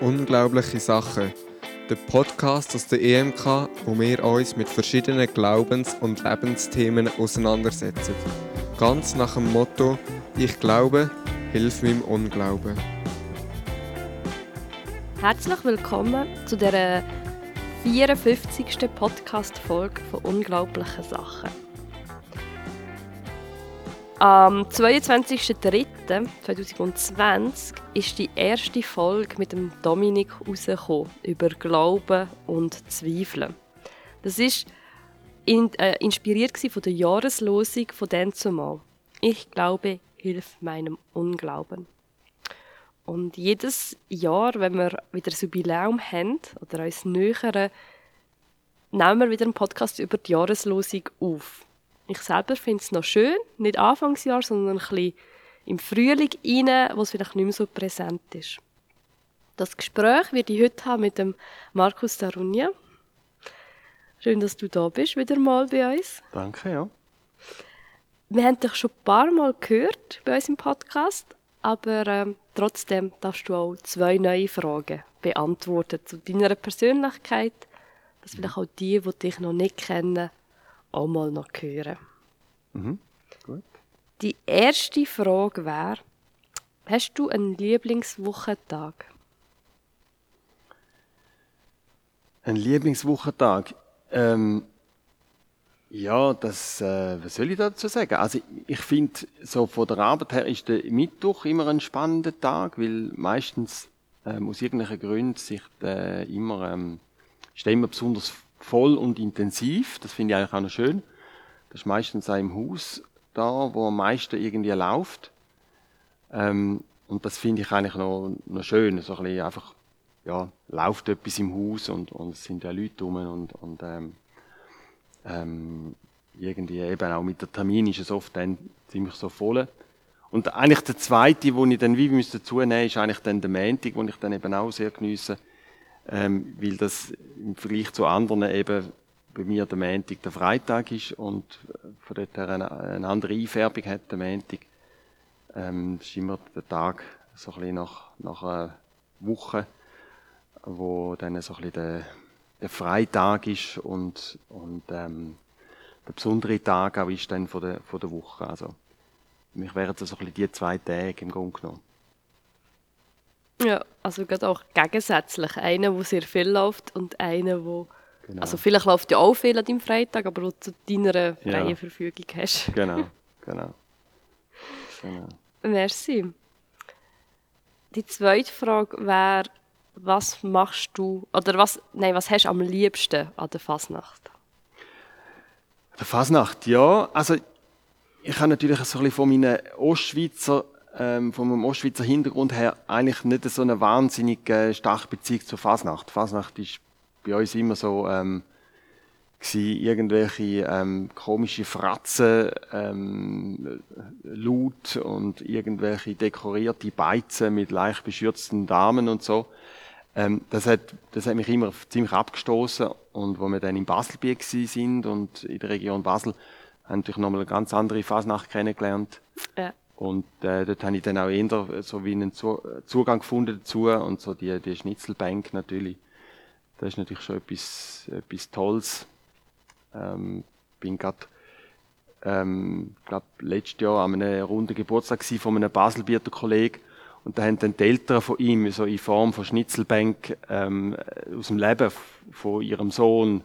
Unglaubliche Sachen. Der Podcast aus der EMK, wo wir uns mit verschiedenen Glaubens- und Lebensthemen auseinandersetzen. Ganz nach dem Motto: Ich glaube, hilf meinem Unglauben. Herzlich willkommen zu der 54. Podcast-Folge von Unglaublichen Sachen. Am 22.03.2020 ist die erste Folge mit dem Dominik rausgekommen, über Glauben und Zweifeln. Das ist in, äh, inspiriert von der Jahreslosung von dem zumal. Ich glaube, hilf meinem Unglauben. Und jedes Jahr, wenn wir wieder ein Jubiläum haben oder uns nähern, nehmen wir wieder einen Podcast über die Jahreslosung auf. Ich selber finde es noch schön, nicht Anfangsjahr, sondern ein bisschen im Frühling rein, wo es vielleicht nicht mehr so präsent ist. Das Gespräch werde ich heute haben mit dem Markus Darunia. Schön, dass du da bist, wieder mal bei uns. Danke, ja. Wir haben dich schon ein paar Mal gehört bei uns im Podcast, aber ähm, trotzdem darfst du auch zwei neue Fragen beantworten zu deiner Persönlichkeit, dass vielleicht auch die, die dich noch nicht kennen, auch mal noch hören. Mhm. Gut. Die erste Frage wäre, hast du einen Lieblingswochentag? Ein Lieblingswochentag? Ähm, ja, das, äh, was soll ich dazu sagen? Also ich finde, so von der Arbeit her ist der Mittwoch immer ein spannender Tag, weil meistens ähm, aus irgendwelchen Gründen sich äh, immer, ähm, ist immer besonders voll und intensiv. Das finde ich eigentlich auch noch schön. Das ist meistens auch im Haus da, wo am meisten irgendwie läuft. Ähm, und das finde ich eigentlich noch, noch schön. So ein bisschen einfach, ja, läuft etwas im Haus und, und es sind ja Leute rum und, und ähm, ähm, irgendwie eben auch mit der Termin ist es oft dann ziemlich so voll. Und eigentlich der zweite, wo ich dann wie müsste dazu nehmen, ist eigentlich dann der Montag, wo ich dann eben auch sehr geniesse, ähm, weil das im Vergleich zu anderen eben bei mir der Montag der Freitag ist und von dort her eine, eine andere Einfärbung hat, der Montag. Ähm, ist immer der Tag, so ein bisschen nach, nach einer Woche, wo dann so ein bisschen der, der Freitag ist und, und ähm, der besondere Tag auch ist dann von der, von der Woche. Also, mich wären das so ein bisschen die zwei Tage im Grunde genommen. Ja, also gerade auch gegensätzlich. Einer, der sehr viel läuft und einer, wo Genau. also vielleicht läuft ja auch viel an deinem Freitag, aber du zu deiner freien Ja. Verfügung hast. Genau, genau. genau. Merci. Die zweite Frage wäre, was machst du, oder was, nein, was hast du am liebsten an der Fasnacht? Der Fasnacht, ja. Also, ich habe natürlich so ein bisschen von meinen Ostschweizer, ähm, von Ostschweizer Hintergrund her eigentlich nicht so eine wahnsinnig äh, starke Beziehung zur Fasnacht. Fasnacht ist bei uns immer so, ähm, gsi irgendwelche ähm, komische Fratzen, ähm, laut und irgendwelche dekorierte Beizen mit leicht beschürzten Damen und so. Ähm, das, hat, das hat mich immer ziemlich abgestoßen und wo wir dann in gsi sind und in der Region Basel, haben natürlich nochmal eine ganz andere Fasnacht kennengelernt. Ja. Und äh, dort habe ich dann auch eher so wie einen Zu Zugang gefunden dazu und so die, die Schnitzelbank natürlich. Das ist natürlich schon etwas, etwas Tolles. Ähm, bin gerade, ähm, glaube letztes Jahr an einem runden Geburtstag von einem Baselbieter Kollegen und da haben dann die Eltern von ihm so in Form von Schnitzelbank ähm, aus dem Leben von ihrem Sohn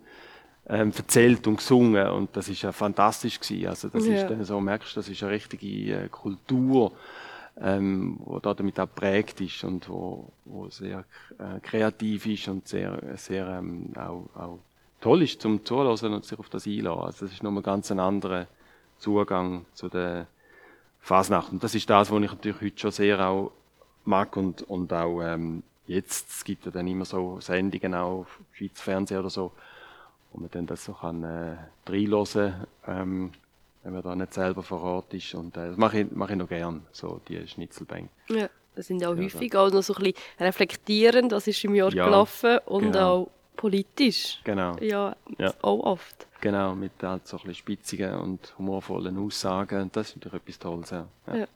ähm, erzählt und gesungen und das ist ja fantastisch gewesen. Also das Ja. ist dann so, merkst du, das ist eine richtige äh, Kultur, ähm, wo da damit auch prägt ist und wo, wo sehr äh, kreativ ist und sehr, sehr ähm, auch, auch toll ist zum Zuhören und sich auf das einlassen. Also das ist nochmal ganz ein anderer Zugang zu der Fasnacht. Und das ist das, was ich natürlich heute schon sehr auch mag und, und auch ähm, jetzt, es gibt ja dann immer so Sendungen auch auf Schweizer Fernsehen oder so, wo man dann das so kann äh, reinhören, ähm, wenn man da nicht selber vor Ort ist. Und äh, das mache ich, mache ich noch gern, so die Schnitzelbank. Ja. Das sind auch Ja, häufig auch noch so ein bisschen reflektierend, was ist im Jahr Ja, gelaufen und genau. auch politisch. Genau, Ja, Ja. auch oft. genau, mit halt so ein bisschen spitzigen und humorvollen Aussagen. Das ist natürlich etwas Tolles, ja. ja.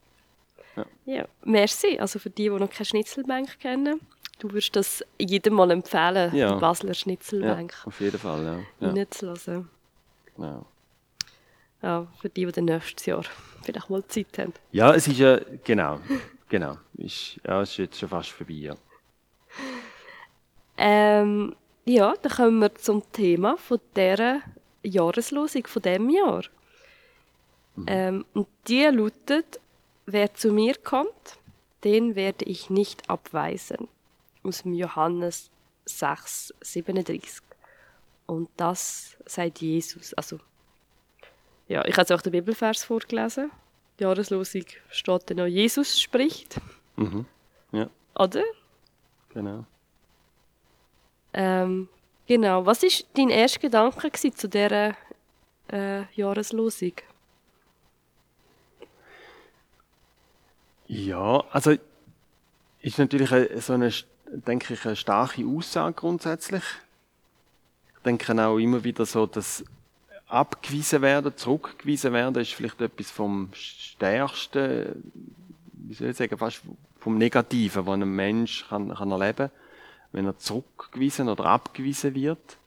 Ja. Ja, merci. Also für die, die noch keine Schnitzelbank kennen. Du würdest das jedem mal empfehlen, Ja. die Basler Ja, Schnitzelbank auf jeden Fall, ja. ja reinzulassen. genau. Ja, für die, die nächstes Jahr vielleicht mal Zeit haben. Ja, es ist ja, genau, genau. Ist, ja, es ist jetzt schon fast vorbei, ja. Ähm, ja, dann kommen wir zum Thema von dieser Jahreslosung von diesem Jahr. Ähm, und die lautet, wer zu mir kommt, den werde ich nicht abweisen. Aus dem Johannes 6, 37. Und das sagt Jesus. Also, ja, ich habe jetzt auch den Bibelvers vorgelesen. Die Jahreslosung steht dann auch, Jesus spricht, Mhm. Ja, oder? genau. Ähm, genau. Was war dein erster Gedanke zu dieser äh, Jahreslosung? Ja, also ist natürlich so eine, denke ich, eine starke Aussage grundsätzlich. Ich denke auch immer wieder so, dass abgewiesen werden, zurückgewiesen werden, ist vielleicht etwas vom stärksten, wie soll ich sagen, fast vom Negativen, was ein Mensch kann, kann erleben, wenn er zurückgewiesen oder abgewiesen wird.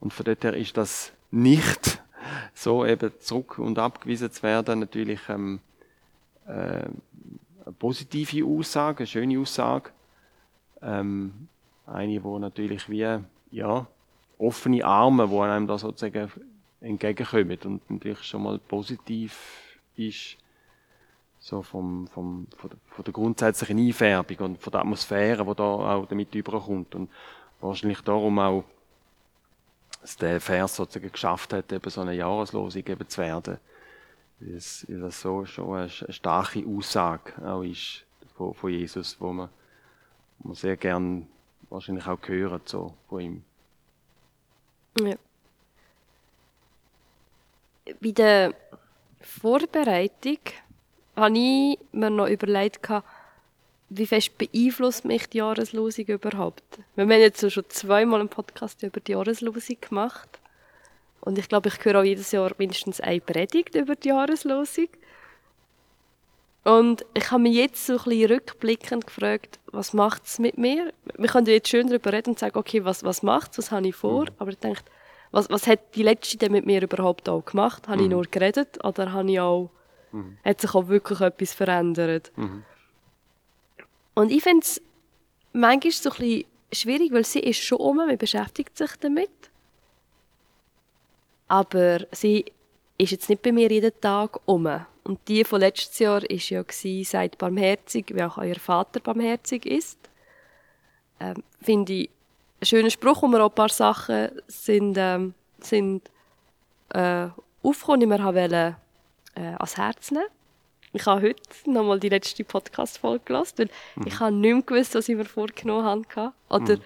Und von dort her ist das nicht so eben zurück und abgewiesen zu werden natürlich ähm, äh, eine positive Aussage, eine schöne Aussage. Ähm, eine, wo natürlich wie, ja, offene Arme, wo einem da sozusagen entgegenkommen und natürlich schon mal positiv ist, so vom, vom, von, der, von der grundsätzlichen Einfärbung und von der Atmosphäre, die da auch damit überkommt. Und wahrscheinlich darum auch, dass der Vers sozusagen geschafft hat, eben so eine Jahreslosung eben zu werden weil es, weil das so schon eine, starke Aussage auch ist von, von Jesus, wo man, man sehr gern wahrscheinlich auch hört so von ihm. Ja. Bei der Vorbereitung habe ich mir noch überlegt, wie fest beeinflusst mich die Jahreslosung überhaupt. Wir haben jetzt schon zweimal einen Podcast über die Jahreslosung gemacht. Und ich glaube, ich höre auch jedes Jahr mindestens eine Predigt über die Jahreslosung. Und ich habe mich jetzt so ein bisschen rückblickend gefragt, was macht es mit mir? Wir können jetzt schön darüber reden und sagen, okay, was, was macht es, was habe ich vor? Aber ich denke, was, was hat die letzte denn mit mir überhaupt auch gemacht? Habe ich nur geredet oder habe ich auch, hat sich auch wirklich etwas verändert? Und ich finde es manchmal so ein bisschen schwierig, weil sie ist schon um, man beschäftigt sich damit. Aber sie ist jetzt nicht bei mir jeden Tag um. Und die von letztes Jahr war ja, gewesen, seid barmherzig, wie auch euer Vater barmherzig ist. Ähm, Finde ich einen schönen Spruch, mir auch ein paar Sachen sind, ähm, sind äh, aufgekommen, die mir wollte, äh, ans Herz nehmen. Ich habe heute nochmal die letzte Podcast-Folge gelassen, weil ich habe nicht mehr gewusst, was ich mir vorgenommen habe. Oder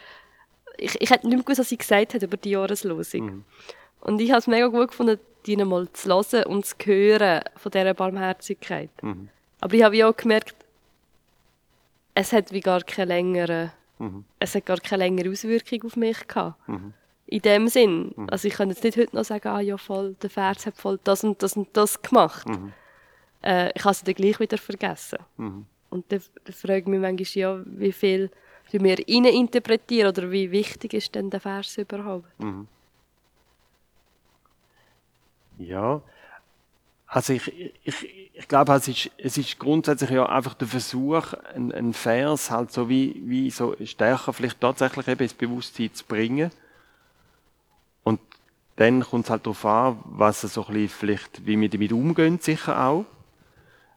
ich, ich hätte nicht mehr gewusst, was sie gesagt hat über die Jahreslosung. Und ich habe es mega gut gefunden, die mal zu hören und zu hören von dieser Barmherzigkeit. Aber ich habe ja auch gemerkt, es hat wie gar keine längere, es hat gar keine längere Auswirkung auf mich gehabt. In dem Sinn. Also ich kann jetzt nicht heute noch sagen, ah ja voll, der Vers hat voll das und das und das gemacht. Äh, ich habe es dann gleich wieder vergessen. Und dann, frage ich mich manchmal, ja, wie viel wir interpretieren oder wie wichtig ist denn der Vers überhaupt? Ja, also ich, ich, ich glaube, es ist, es ist grundsätzlich ja einfach der Versuch, einen, Vers halt so wie, wie so stärker vielleicht tatsächlich eben ins Bewusstsein zu bringen. Und dann kommt es halt darauf an, was es so ein bisschen vielleicht, wie wir damit umgehen, sicher auch.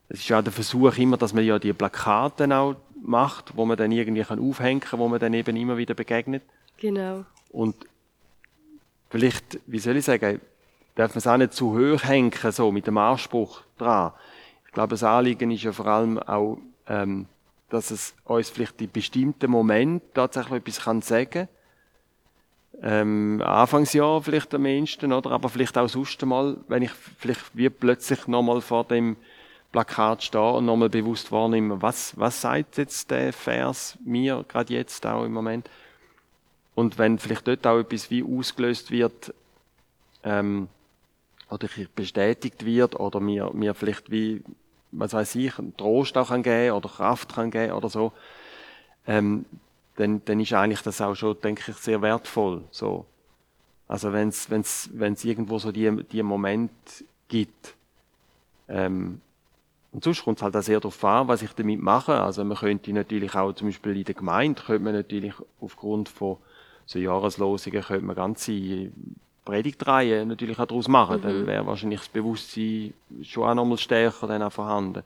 Es ist ja auch der Versuch immer, dass man ja die Plakate auch macht, wo man dann irgendwie kann aufhängen kann, wo man dann eben immer wieder begegnet. Genau. Und vielleicht, wie soll ich sagen, darf man es auch nicht zu hoch hängen, so mit dem Anspruch dran. Ich glaube, das Anliegen ist ja vor allem auch, ähm, dass es uns vielleicht in bestimmten Momenten tatsächlich etwas kann sagen ähm, Anfangsjahr vielleicht am ehesten, oder? Aber vielleicht auch sonst mal, wenn ich vielleicht wie plötzlich nochmal vor dem Plakat stehe und nochmal bewusst wahrnehme, was, was sagt jetzt der Vers mir, gerade jetzt auch im Moment. Und wenn vielleicht dort auch etwas wie ausgelöst wird, ähm, oder bestätigt wird, oder mir, mir vielleicht wie, was weiß ich, einen Trost auch kann geben, oder Kraft kann geben, oder so, ähm, dann, dann ist eigentlich das auch schon, denke ich, sehr wertvoll. So. Also wenn es wenn's, wenn's irgendwo so die, die Moment gibt, ähm, und sonst kommt es halt auch sehr darauf an, was ich damit mache. Also man könnte natürlich auch zum Beispiel in der Gemeinde, könnte man natürlich aufgrund von so Jahreslosungen, könnte man ganze Predigtreihen natürlich auch daraus machen. Mhm. Dann wäre wahrscheinlich das Bewusstsein schon auch nochmal stärker dann auch vorhanden,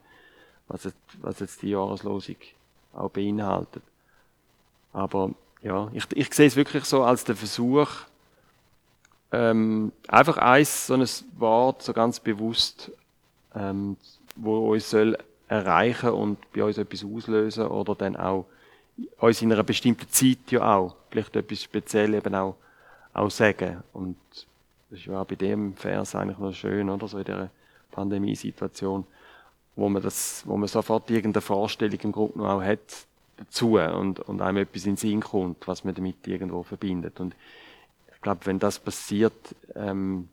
was jetzt, was jetzt die Jahreslosung auch beinhaltet. Aber ja, ich, ich sehe es wirklich so als den Versuch, ähm, einfach eins, so ein Wort so ganz bewusst, ähm, wo uns soll erreichen und bei uns etwas auslösen oder dann auch uns in einer bestimmten Zeit ja auch vielleicht etwas speziell eben auch, auch sagen. Und das ist ja auch bei dem Vers eigentlich noch schön, oder? So in dieser Pandemiesituation, wo man das, wo man sofort irgendeine Vorstellung im Grunde noch auch hat dazu und, und einem etwas in den Sinn kommt, was man damit irgendwo verbindet. Und ich glaube, wenn das passiert, ähm,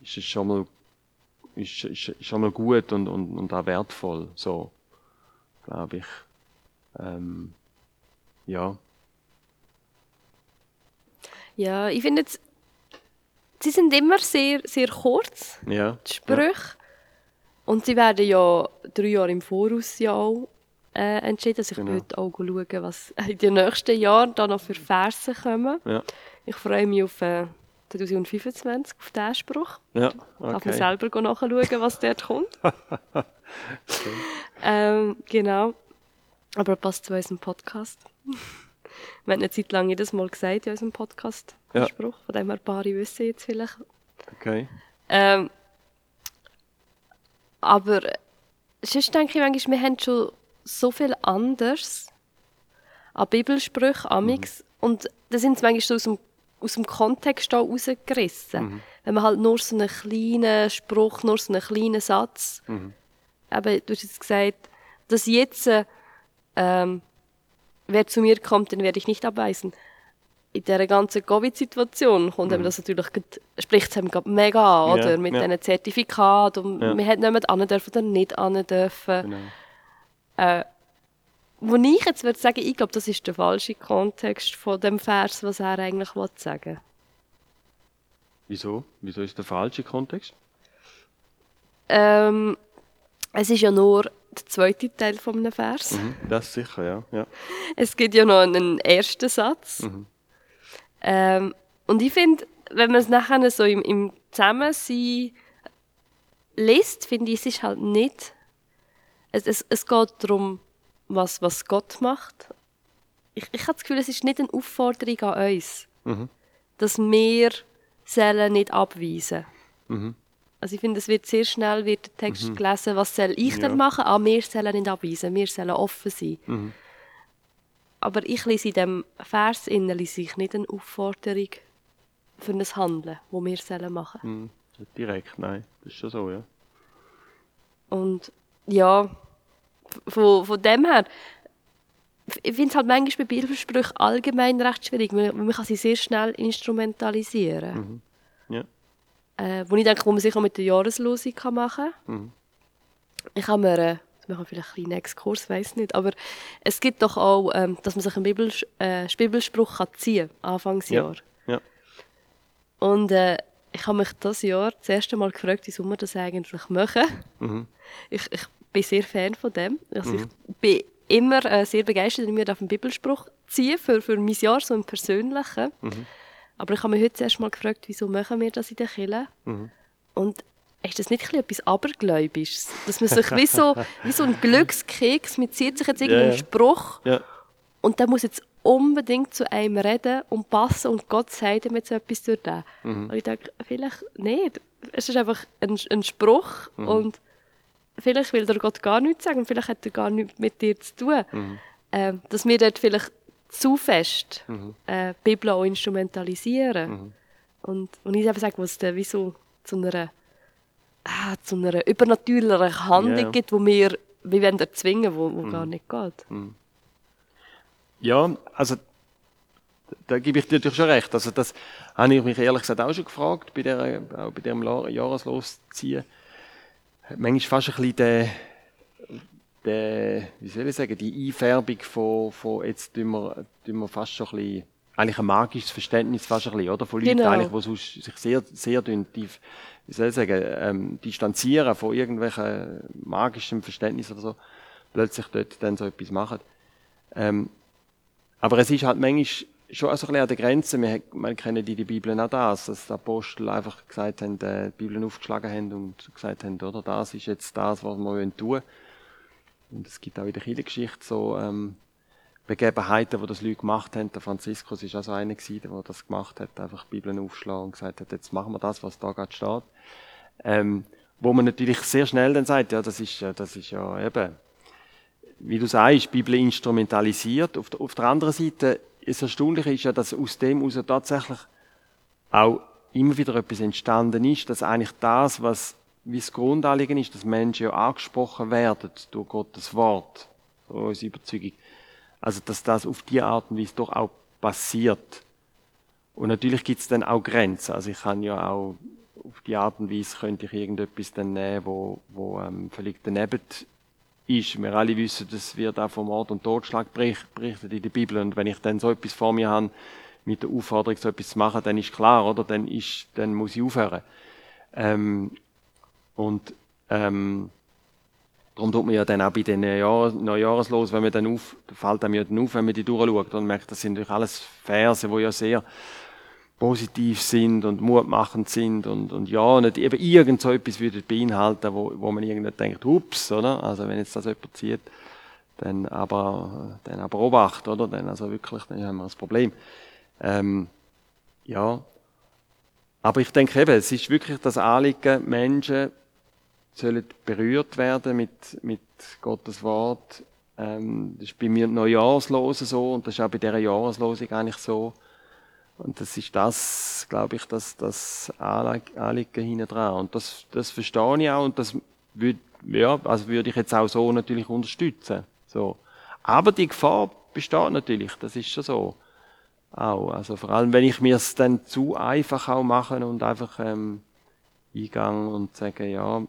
ist es schon mal, ist, ist, ist schon mal gut und, und, und auch wertvoll, so, glaube ich. Ähm, ja. Ja, ich finde jetzt, sie sind immer sehr, sehr kurz, ja. die Sprüche. Ja. Und sie werden ja drei Jahre im Voraus ja auch äh, entschieden. Also ich genau. heute auch schauen, was in den nächsten Jahren da noch für Verse kommen. Ja. Ich freue mich auf äh, 2025, auf diesen Spruch. Ja, okay. Darf man selber nachschauen, was dort kommt. okay. ähm, genau. Aber passt zu unserem Podcast. Wir haben eine Zeit lang jedes Mal gesagt in unserem Podcast, ja. Spruch. Von dem her ein paar wissen jetzt vielleicht. Okay. Ähm, aber sonst denke ich manchmal, wir haben schon so viel anders an Bibelsprüchen, amix mhm. und da sind sie manchmal so aus dem, aus dem Kontext rausgerissen. Mhm. Wenn man halt nur so einen kleinen Spruch, nur so einen kleinen Satz, mhm. eben, du hast jetzt gesagt, dass jetzt ähm, wer zu mir kommt, den werde ich nicht abweisen. In dieser ganzen Covid-Situation kommt mhm. das natürlich, spricht es einem mega an, oder? Ja, Mit ja. diesen Zertifikaten und ja. man hat mehr an dürfen oder nicht an dürfen. Genau. Äh, wo ich jetzt würde sagen, ich glaube, das ist der falsche Kontext von dem Vers, was er eigentlich sagen will. Wieso? Wieso ist der falsche Kontext? Ähm, es ist ja nur der zweite Teil von einem Vers. Mhm, das sicher, ja. ja. Es gibt ja noch einen ersten Satz. Mhm. Ähm, und ich finde, wenn man es nachher so im, im Zusammensein liest, finde ich, es ist halt nicht. Es, es, es geht darum, was, was Gott macht. Ich, ich habe das Gefühl, es ist nicht eine Aufforderung an uns, mhm. dass wir sollen nicht abweisen. Mhm. Also ich finde, es wird sehr schnell wird der Text mhm. gelesen, was soll ich ja. denn machen? Ah, wir sollen nicht abweisen, wir sollen offen sein. Mhm. Aber ich lese in diesem Vers innen ich nicht eine Aufforderung für ein Handeln, das wir sollen machen mhm. Direkt, nein. Das ist schon so, ja. Und ja, von, von dem her, ich finde es halt manchmal bei Bibelsprüchen allgemein recht schwierig, weil man kann sie sehr schnell instrumentalisieren. Mhm äh, wo ich denke, wo man sich auch mit der Jahreslosung machen kann. Mhm. Ich habe mir, äh, das machen wir vielleicht einen kleinen Exkurs, weiß nicht, aber es gibt doch auch, ähm, dass man sich einen Bibel, äh, Bibelspruch kann ziehen kann, Anfangsjahr. Ja. ja. Und äh, ich habe mich das Jahr das erste Mal gefragt, wieso wir das eigentlich machen. Mhm. Ich, ich bin sehr Fan von dem. Also mhm. Ich bin immer äh, sehr begeistert, wenn wir auf einen Bibelspruch ziehen für, für mein Jahr, so im Persönlichen. Mhm. Aber ich habe mich heute zuerst mal gefragt, wieso machen wir das in der Kirche? Mhm. Und ist das nicht etwas Abergläubisches? Dass man sich wie so, wie so ein Glückskeks, man zieht sich jetzt irgendeinen ja. Spruch ja. und der muss jetzt unbedingt zu einem reden und passen und Gott sagt ihm jetzt etwas durch den. Mhm. Und ich denke, vielleicht nicht. Es ist einfach ein, ein Spruch mhm. und vielleicht will der Gott gar nichts sagen, vielleicht hat er gar nichts mit dir zu tun. Mhm. Ähm, dass wir dort vielleicht zu fest mhm. äh, die Bibel auch instrumentalisieren. Mhm. Und, und ich eben sage, was dann wie so zu einer, ah, zu einer übernatürlichen Handlung yeah. gibt, wo wir wie wollen erzwingen, wo, wo mhm. gar nicht geht. Mhm. Ja, also da gebe ich dir natürlich schon recht. Also das habe ich mich ehrlich gesagt auch schon gefragt, bei, der, auch bei dem Jahreslosziehen. Manchmal fast ein bisschen der, der, wie soll ich sagen, die Einfärbung von, von jetzt tun wir, tun wir fast schon ein bisschen, eigentlich ein magisches Verständnis fast ein bisschen, oder? Von Leuten Genau. eigentlich, die sonst sich sehr, sehr dünn, die, wie soll ich sagen, ähm, distanzieren von irgendwelchen magischen Verständnis oder so, plötzlich dort dann so etwas machen. Ähm, aber es ist halt manchmal schon auch so ein bisschen an der Grenze. Wir, wir kennen in der Bibel auch das, dass die Apostel einfach gesagt haben, äh, die Bibel aufgeschlagen haben und gesagt haben, oder, das ist jetzt das, was wir wollen tun. Und es gibt auch in der Kirchengeschichte so ähm, Begebenheiten, wo das Leute gemacht haben. Der Franziskus ist auch so einer gewesen, der das gemacht hat, einfach Bibeln aufschlagen und gesagt hat, jetzt machen wir das, was da gerade steht. Ähm, wo man natürlich sehr schnell dann sagt, ja, das ist, ja, das ist ja eben, wie du sagst, Bibel instrumentalisiert. Auf der, auf der anderen Seite, das Erstaunliche ist ja, dass aus dem heraus tatsächlich auch immer wieder etwas entstanden ist, dass eigentlich das, was wie das Grundanliegen ist, dass Menschen ja angesprochen werden durch Gottes Wort, so unsere Überzeugung. Also, dass das auf die Art und Weise doch auch passiert. Und natürlich gibt es dann auch Grenzen. Also, ich kann ja auch auf die Art und Weise könnte ich irgendetwas dann nehmen, wo, wo ähm, völlig daneben ist. Wir alle wissen, das wird auch vom Mord und Totschlag bericht- berichtet in der Bibel. Und wenn ich dann so etwas vor mir habe, mit der Aufforderung, so etwas zu machen, dann ist klar, oder? Dann ist, dann muss ich aufhören. Ähm, und, ähm, darum tut man ja dann auch bei den Neujahr Neujahreslos, wenn man dann auf, fällt einem ja dann auf, wenn man die durchschaut und merkt, das sind natürlich alles Verse, die ja sehr positiv sind und mutmachend sind und, und ja, nicht eben irgend so etwas würde beinhalten, wo, wo man irgendwie denkt, ups, oder? Also wenn jetzt das jemand zieht, dann aber, dann aber Obacht, oder? Dann also wirklich, dann haben wir ein Problem. Ähm, ja. Aber ich denke eben, es ist wirklich das Anliegen, Menschen sollen berührt werden mit, mit Gottes Wort. Ähm, das ist bei mir Neujahrslosen so und das ist auch bei dieser Jahreslosung eigentlich so. Und das ist das, glaube ich, das, das Anliegen hinten dran. Und das, das verstehe ich auch und das würde, ja, also würde ich jetzt auch so natürlich unterstützen. So. Aber die Gefahr besteht natürlich, das ist schon so. Auch. Also vor allem, wenn ich mir es dann zu einfach auch mache und einfach ähm, eingang und sage, ja,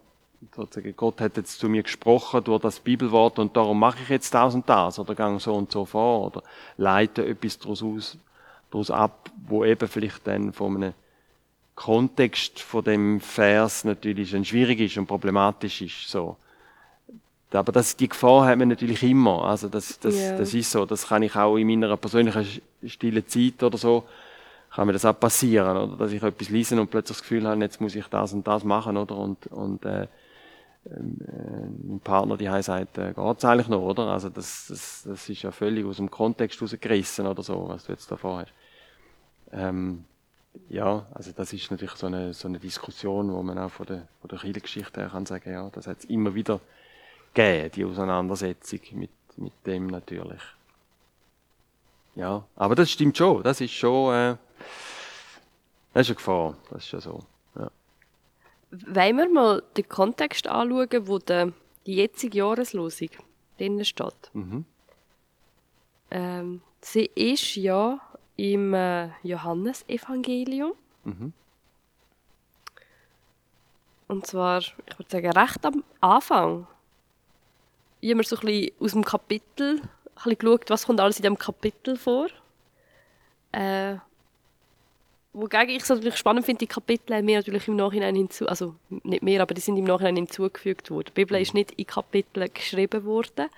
sozusagen, Gott hat jetzt zu mir gesprochen durch das Bibelwort und darum mache ich jetzt das und das oder gang so und so vor oder leite etwas daraus aus, daraus ab, wo eben vielleicht dann von einem Kontext von dem Vers natürlich dann schwierig ist und problematisch ist, so. Aber das, die Gefahr hat man natürlich immer. Also das, das, Ja. das ist so. Das kann ich auch in meiner persönlichen stillen Zeit oder so, kann mir das auch passieren, oder? Dass ich etwas lese und plötzlich das Gefühl habe, jetzt muss ich das und das machen, oder? Und, und, äh, mein Partner, die sagt, äh, geht's eigentlich noch, oder? Also das, das, das ist ja völlig aus dem Kontext rausgerissen oder so, was du jetzt davor hast. Ähm, ja, also das ist natürlich so eine, so eine Diskussion, wo man auch von der, von der Kirchengeschichte her kann sagen, ja, das hat es immer wieder gegeben, die Auseinandersetzung mit, mit dem natürlich. Ja, aber das stimmt schon, das ist schon, äh, das ist eine Gefahr, das ist schon so. Wollen wir mal den Kontext anschauen, wo der, die jetzige Jahreslosung drin steht? Mhm. Ähm, sie ist ja im äh, Johannesevangelium. Mhm. Und zwar, ich würde sagen, recht am Anfang. Ich habe mir so ein bisschen aus dem Kapitel ein bisschen geschaut, was kommt alles in diesem Kapitel vor. Äh, wogegen ich es natürlich spannend finde, die Kapitel haben mir natürlich im Nachhinein hinzu, also nicht mehr, aber die sind im Nachhinein hinzugefügt worden. Die Bibel ist nicht in Kapiteln geschrieben worden,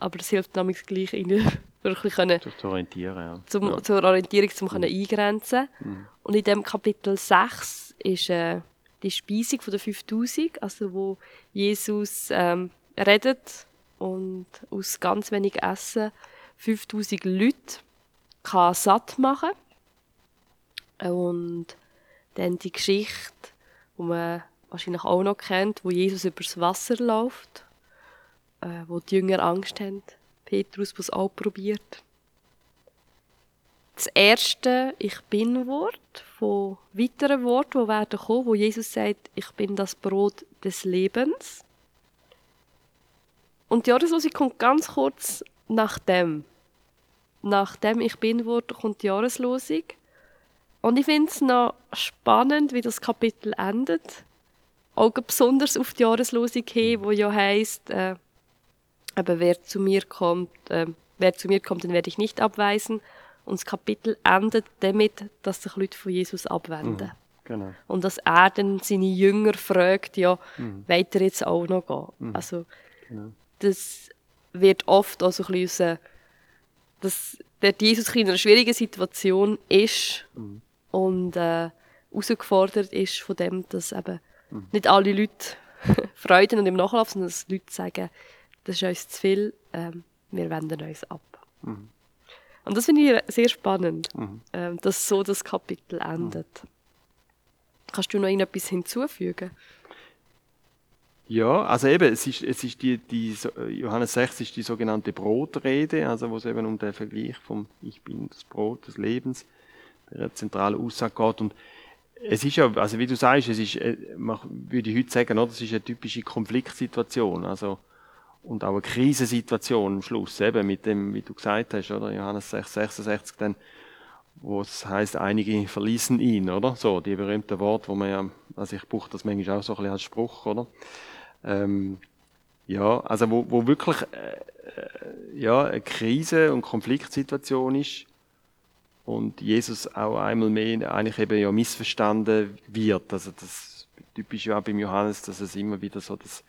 aber es hilft nämlich gleich, ihnen wirklich können zu orientieren, ja. zum, ja. zur Orientierung zum können eingrenzen Und in dem Kapitel 6 ist äh, die Speisung von der 5000, also wo Jesus ähm, redet und aus ganz wenig Essen 5000 Leute kann satt machen und dann die Geschichte, die man wahrscheinlich auch noch kennt, wo Jesus übers Wasser läuft, äh, wo die Jünger Angst haben. Petrus, es auch probiert das erste Ich bin-Wort von weiteren Worten, die werden kommen, wo Jesus sagt, ich bin das Brot des Lebens. Und die Jahreslosung kommt ganz kurz nach dem. Nach dem Ich bin-Wort kommt die Jahreslosung. Und ich finde es noch spannend, wie das Kapitel endet. Auch besonders auf die Jahreslosung hin, wo ja heisst, äh, eben, wer zu mir kommt, äh, wer zu mir kommt, den werde ich nicht abweisen. Und das Kapitel endet damit, dass sich Leute von Jesus abwenden. Genau. Und dass er dann seine Jünger fragt, ja, mhm. weiter jetzt auch noch gehen. Mhm. Also, genau. das wird oft auch so ein bisschen, dass der Jesus in einer schwierigen Situation ist mhm. Und äh, herausgefordert ist von dem, dass eben mhm. nicht alle Leute freuen und im Nachlauf, sondern dass Leute sagen, das ist uns zu viel, ähm, wir wenden uns ab. Mhm. Und das finde ich sehr spannend, mhm. ähm, dass so das Kapitel endet. Kannst du noch etwas hinzufügen? Ja, also eben, es ist, es ist die, die, Johannes 6 ist die sogenannte Brotrede, also wo es eben um den Vergleich vom Ich bin das Brot des Lebens, der zentrale Aussage geht. Und es ist ja, also wie du sagst, es ist, äh, man würde heute sagen, oder, das ist eine typische Konfliktsituation, also, und auch eine Krisensituation am Schluss, eben mit dem, wie du gesagt hast, oder, Johannes 6, 66 dann, wo es heißt, einige verließen ihn, oder? So, die berühmten Worte, wo man ja, also ich brauche das manchmal auch so ein bisschen als Spruch, oder? Ähm, ja, also wo, wo wirklich äh, äh, ja, eine Krise- und Konfliktsituation ist und Jesus auch einmal mehr eigentlich eben ja missverstanden wird. Also das typisch ja auch beim Johannes, dass es immer wieder so das,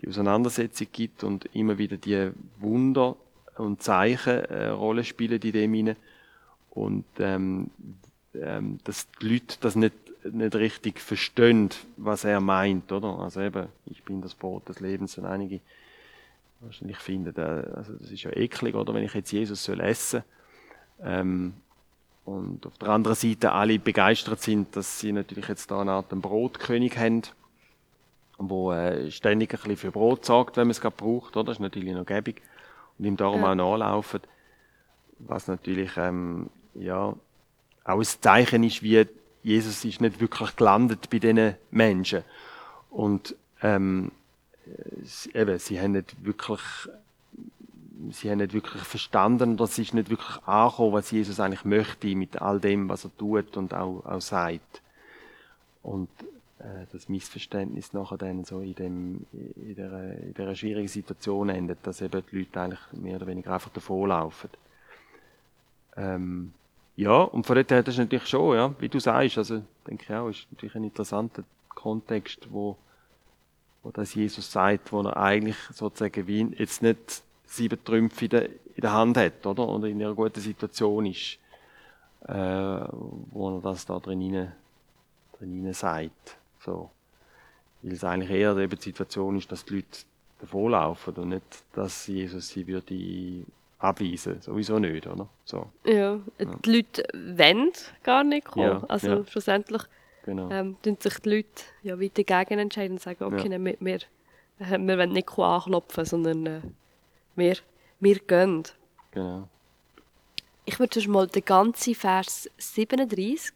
die Auseinandersetzung gibt und immer wieder die Wunder und Zeichen äh, Rolle spielen in dem hinein und ähm, ähm, dass die Leute das nicht nicht richtig verstehen, was er meint, oder? Also eben, ich bin das Brot des Lebens und einige wahrscheinlich finden, also das ist ja eklig, oder? Wenn ich jetzt Jesus soll essen. Ähm, und auf der anderen Seite alle begeistert sind, dass sie natürlich jetzt da eine Art Brotkönig haben, wo äh, ständig ein bisschen für Brot sorgt, wenn man es gerade braucht, oder? Das ist natürlich noch gäbig. Und ihm darum ja. auch nachlaufen. Was natürlich, ähm, ja, auch ein Zeichen ist, wie Jesus ist nicht wirklich gelandet bei diesen Menschen. Und ähm, eben, sie haben nicht wirklich sie haben nicht wirklich verstanden, das ist nicht wirklich angekommen, was Jesus eigentlich möchte mit all dem, was er tut und auch, auch sagt. Und äh, das Missverständnis nachher dann so in, dem, in, der, in der schwierigen Situation endet, dass eben die Leute eigentlich mehr oder weniger einfach davonlaufen. Ähm, ja, und von dort her, das ist natürlich schon, ja, wie du sagst, also, denke ich auch, ist natürlich ein interessanter Kontext, wo, wo das Jesus sagt, wo er eigentlich sozusagen wie jetzt nicht sieben Trümpfe in der, in der Hand hat, oder? Oder in einer guten Situation ist, äh, wo er das da drin, drin sagt, so. Weil es eigentlich eher eben die Situation ist, dass die Leute davonlaufen und nicht, dass Jesus sie würde abweisen. Sowieso nicht, oder? So. Ja, die Leute wollen gar nicht kommen. Ja, also ja. schlussendlich genau. ähm, sich die Leute ja weiter dagegen entscheiden und sagen, okay, ja. wir, wir, äh, wir wollen nicht anklopfen, sondern äh, wir, wir gehen. Genau. Ich würde schon mal den ganzen Vers 37,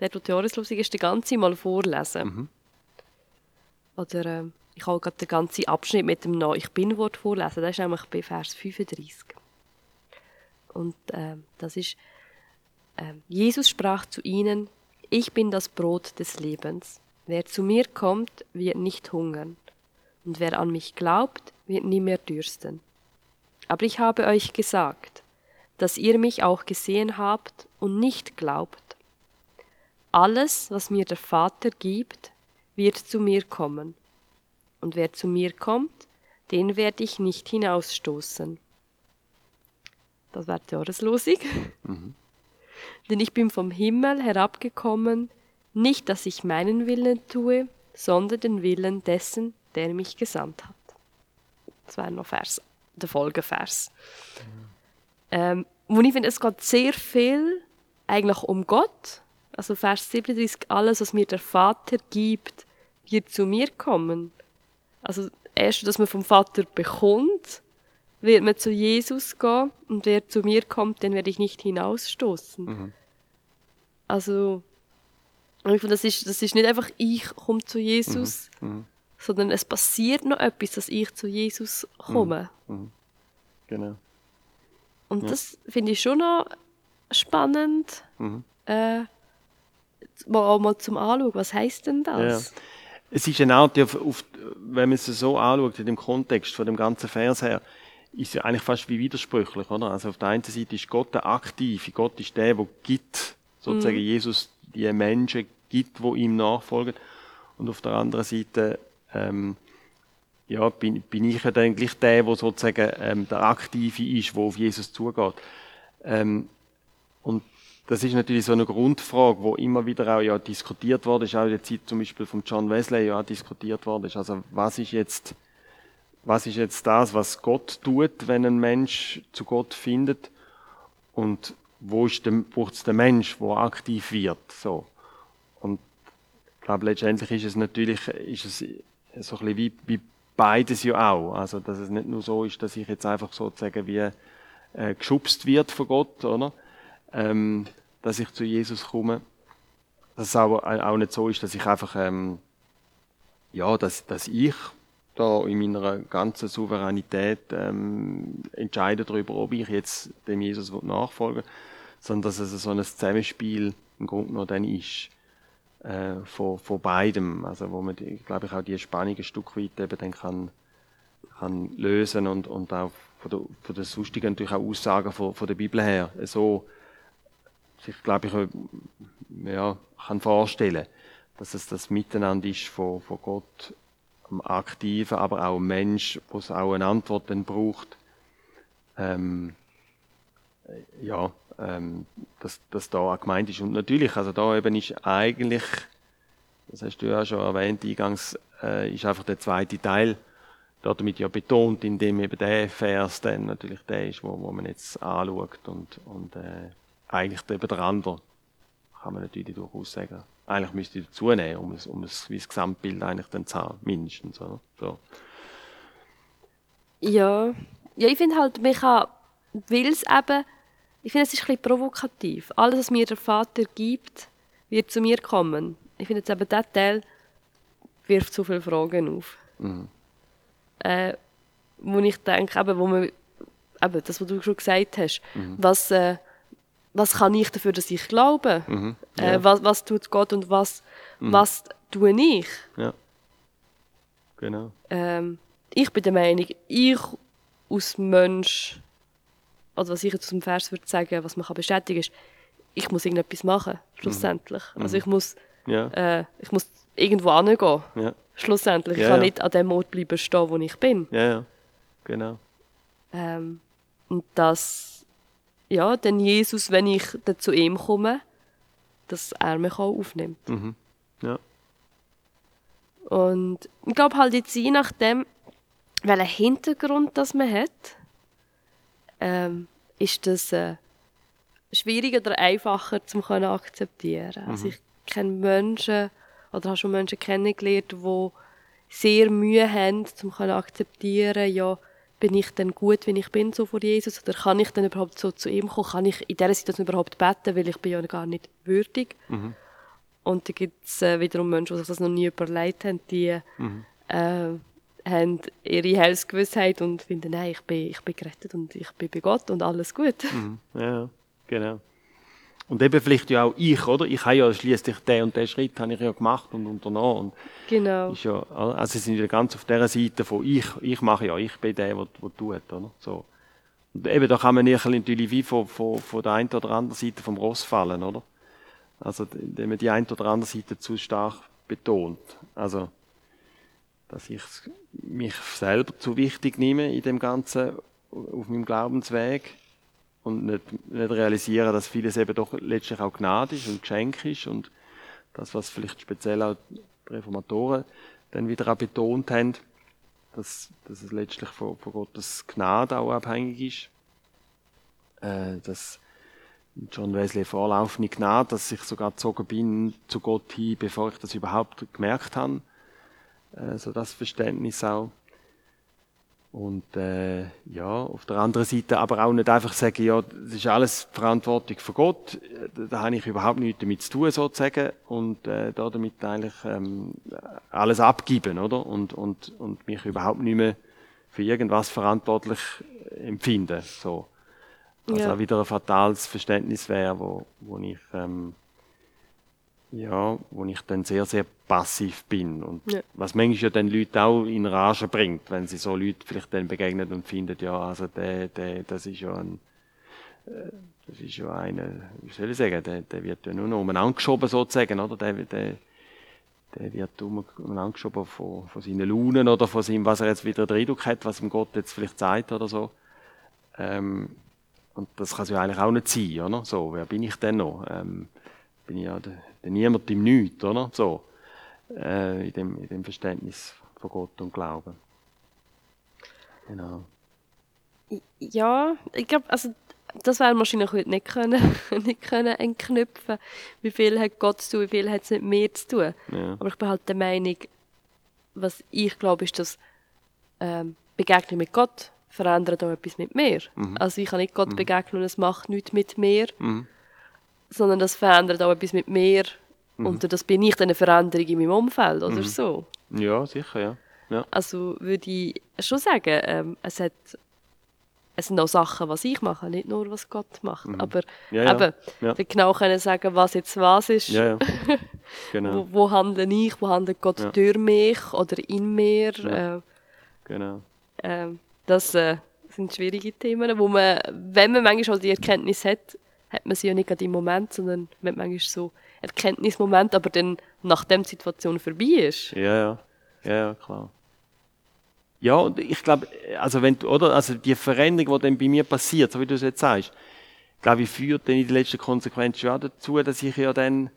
der, wo die Jahreslosung ist, den ganzen mal vorlesen. Mhm. Oder äh, ich kann gerade den ganzen Abschnitt mit dem noch Ich bin Wort vorlesen. Das ist nämlich bei Vers 35. Und äh, das ist, äh, Jesus sprach zu ihnen, ich bin das Brot des Lebens. Wer zu mir kommt, wird nicht hungern. Und wer an mich glaubt, wird nie mehr dürsten. Aber ich habe euch gesagt, dass ihr mich auch gesehen habt und nicht glaubt. Alles, was mir der Vater gibt, wird zu mir kommen und wer zu mir kommt, den werde ich nicht hinausstoßen. Das war die Jahreslosung. Mhm. Denn ich bin vom Himmel herabgekommen, nicht, dass ich meinen Willen tue, sondern den Willen dessen, der mich gesandt hat. Das war noch Vers, der Folgevers. Mhm. Ähm, wo ich finde, es geht sehr viel eigentlich um Gott. Also Vers 37, alles, was mir der Vater gibt, wird zu mir kommen. Also erst, dass man vom Vater bekommt, wird man zu Jesus gehen und wer zu mir kommt, den werde ich nicht hinausstoßen. Mhm. Also ich finde, das ist, das ist nicht einfach ich komme zu Jesus, mhm. Mhm. Sondern es passiert noch etwas, dass ich zu Jesus komme. Mhm. Mhm. Genau. Und ja. das finde ich schon noch spannend, mhm. äh, mal, mal zum Anschauen. Was heißt denn das? Ja. es ist eine Art, wenn man es so anschaut, in dem Kontext von dem ganzen Vers her, ist ja eigentlich fast wie widersprüchlich, oder? Also auf der einen Seite ist Gott der Aktive, Gott ist der, der gibt, sozusagen mhm. Jesus die Menschen gibt, wo ihm nachfolgen. Und auf der anderen Seite ähm, ja, bin, bin ich ja dann gleich der, der sozusagen ähm, der Aktive ist, der auf Jesus zugeht. Ähm, und das ist natürlich so eine Grundfrage, wo immer wieder auch ja diskutiert worden ist, auch in der Zeit zum Beispiel von John Wesley ja diskutiert worden ist. Also was ist jetzt, was ist jetzt das, was Gott tut, wenn ein Mensch zu Gott findet? Und wo ist der, braucht es den Mensch, der aktiv wird? So. Und ich glaube, letztendlich ist es natürlich, ist es so ein bisschen wie, wie beides ja auch. Also, dass es nicht nur so ist, dass ich jetzt einfach sozusagen wie äh, geschubst wird von Gott, oder? Ähm, dass ich zu Jesus komme. Dass es aber auch nicht so ist, dass ich einfach, ähm, ja, dass, dass ich da in meiner ganzen Souveränität ähm, entscheide darüber, ob ich jetzt dem Jesus nachfolge, sondern dass es so ein Zusammenspiel im Grunde genommen dann ist äh, von, von beidem, also wo man, glaube ich, auch die Spannung ein Stück weit eben dann kann, kann lösen und, und auch von der, von der sonstigen natürlich auch Aussagen von, von der Bibel her so sich, glaube ich, ja, kann vorstellen, dass es das Miteinander ist von, von Gott, am Aktiven, aber auch ein Mensch, wo es auch eine Antwort dann braucht. Ähm, ja, ähm, dass, dass da auch gemeint ist. Und natürlich, also da eben ist eigentlich, das hast du ja schon erwähnt, eingangs, äh, ist einfach der zweite Teil damit ja betont, indem eben der Vers dann natürlich der ist, wo, wo man jetzt anschaut und, und äh, eigentlich eben der andere, kann man natürlich durchaus sagen. Eigentlich müsste ich dazu um es, um es wie das Gesamtbild eigentlich dann zu haben, mindestens. Oder? So. Ja. ja, ich finde halt, man kann, weil es eben, ich finde es ist ein bisschen provokativ. Alles, was mir der Vater gibt, wird zu mir kommen. Ich finde jetzt eben, dieser Teil wirft zu viele Fragen auf. Mhm. Äh, wo ich denke, eben, wo man, eben, das, was du schon gesagt hast, mhm. was... Äh, was kann ich dafür, dass ich glaube? Mhm, äh, ja. äh, was, was tut Gott und was, mhm. was tue ich? Ja. Genau. Ähm, ich bin der Meinung, ich als Mensch, also was ich jetzt aus dem Vers würde sagen, was man kann bestätigen ist, ich muss irgendetwas machen, schlussendlich. Mhm. Also ich muss, ja. äh, ich muss irgendwo hingehen, ja. schlussendlich. Ich kann nicht an dem Ort bleiben stehen, wo ich bin. Ja, ja. genau. Ähm, und das ja, dann Jesus, wenn ich dann zu ihm komme, dass er mich auch aufnimmt. Mhm. Ja. Und ich glaube halt jetzt je nachdem, welchen Hintergrund das man hat, ähm, ist das äh, schwieriger oder einfacher zu akzeptieren. Mhm. Also ich kenne Menschen oder habe schon Menschen kennengelernt, die sehr Mühe haben, um akzeptieren, ja, bin ich denn gut, wenn ich bin, so vor Jesus? Oder kann ich dann überhaupt so zu ihm kommen? Kann ich in dieser Situation überhaupt beten, weil ich bin ja gar nicht würdig? Mhm. Und da gibt es äh, wiederum Menschen, die sich das noch nie überlegt haben, die mhm. äh, haben ihre Heilsgewissheit und finden, nein, ich bin, ich bin gerettet und ich bin bei Gott und alles gut. Mhm. Ja, genau. Und eben vielleicht ja auch ich, oder? Ich habe ja schließlich den und den Schritt habe ich ja gemacht und unternommen. Und genau. Ist ja, also sie sind wieder ganz auf der Seite von ich, ich mache ja, ich bin der, der, der tut, oder? So. Und eben, da kann man natürlich wie von, von, von der einen oder anderen Seite vom Ross fallen, oder? Also, indem man die eine oder andere Seite zu stark betont. Also, dass ich mich selber zu wichtig nehme in dem Ganzen, auf meinem Glaubensweg und nicht, nicht realisieren, dass vieles eben doch letztlich auch Gnade ist und Geschenk ist und das, was vielleicht speziell auch die Reformatoren dann wieder auch betont haben, dass, dass es letztlich von, von Gottes Gnade auch abhängig ist. Äh, dass John Wesley vorlaufende Gnade, dass ich sogar gezogen bin zu Gott hin, bevor ich das überhaupt gemerkt habe. Äh, so das Verständnis auch. Und äh, ja, auf der anderen Seite aber auch nicht einfach sagen, ja, das ist alles Verantwortung von Gott, da, da habe ich überhaupt nichts damit zu tun, sozusagen, und äh, da damit eigentlich ähm, alles abgeben, oder? Und, und, und mich überhaupt nicht mehr für irgendwas verantwortlich empfinden. So. Was ja. auch wieder ein fatales Verständnis wäre, wo, wo ich ähm, ja, wo ich dann sehr, sehr passiv bin. Und Ja. was manchmal ja dann Leute auch in Rage bringt, wenn sie so Leute vielleicht dann begegnen und finden, ja, also der, der, das ist ja ein, äh, das ist ja eine, wie soll ich sagen, der, der wird ja nur noch umeinander geschoben sozusagen, oder? Der, der, der wird um- umeinander geschoben von, von seinen Launen oder von seinem, was er jetzt wieder den Eindruck hat, was ihm Gott jetzt vielleicht sagt oder so. Ähm, und das kann es ja eigentlich auch nicht sein, oder? So, wer bin ich denn noch? Ähm, bin ich ja der, der Niemand im Nichts, oder? So, äh, in, dem, in dem Verständnis von Gott und Glauben. Genau. Ja, ich glaube, also das werden wir wahrscheinlich heute nicht können, nicht können entknüpfen. Wie viel hat Gott zu tun, wie viel hat es mit mir zu tun. Ja. Aber ich bin halt der Meinung, was ich glaube, ist, dass ähm, Begegnung mit Gott verändert auch etwas mit mir. Also ich kann nicht Gott begegnen und es macht nichts mit mir, Mhm. Sondern das verändert auch etwas mit mir. Und das bin ich dann eine Veränderung in meinem Umfeld oder so. ja, sicher, ja. ja. Also würde ich schon sagen, ähm, es, hat, es sind auch Sachen, was ich mache, nicht nur, was Gott macht. Aber Mhm. Ja, ja. eben, Ja. dann genau können sagen, was jetzt was ist, Ja. Genau, wo, wo handle ich, wo handelt Gott durch mich oder in mir. Äh, genau. äh, das äh, sind schwierige Themen, wo man, wenn man manchmal die Erkenntnis hat, hat man sie ja nicht gerade im Moment, sondern man hat manchmal so Erkenntnismoment, aber dann, nachdem die Situation vorbei ist. Ja, ja. Ja, ja, klar. Ja, und ich glaube, also wenn du, oder, also die Veränderung, die dann bei mir passiert, so wie du es jetzt sagst, glaube ich, führt dann in der letzten Konsequenz auch dazu, dass ich ja dann,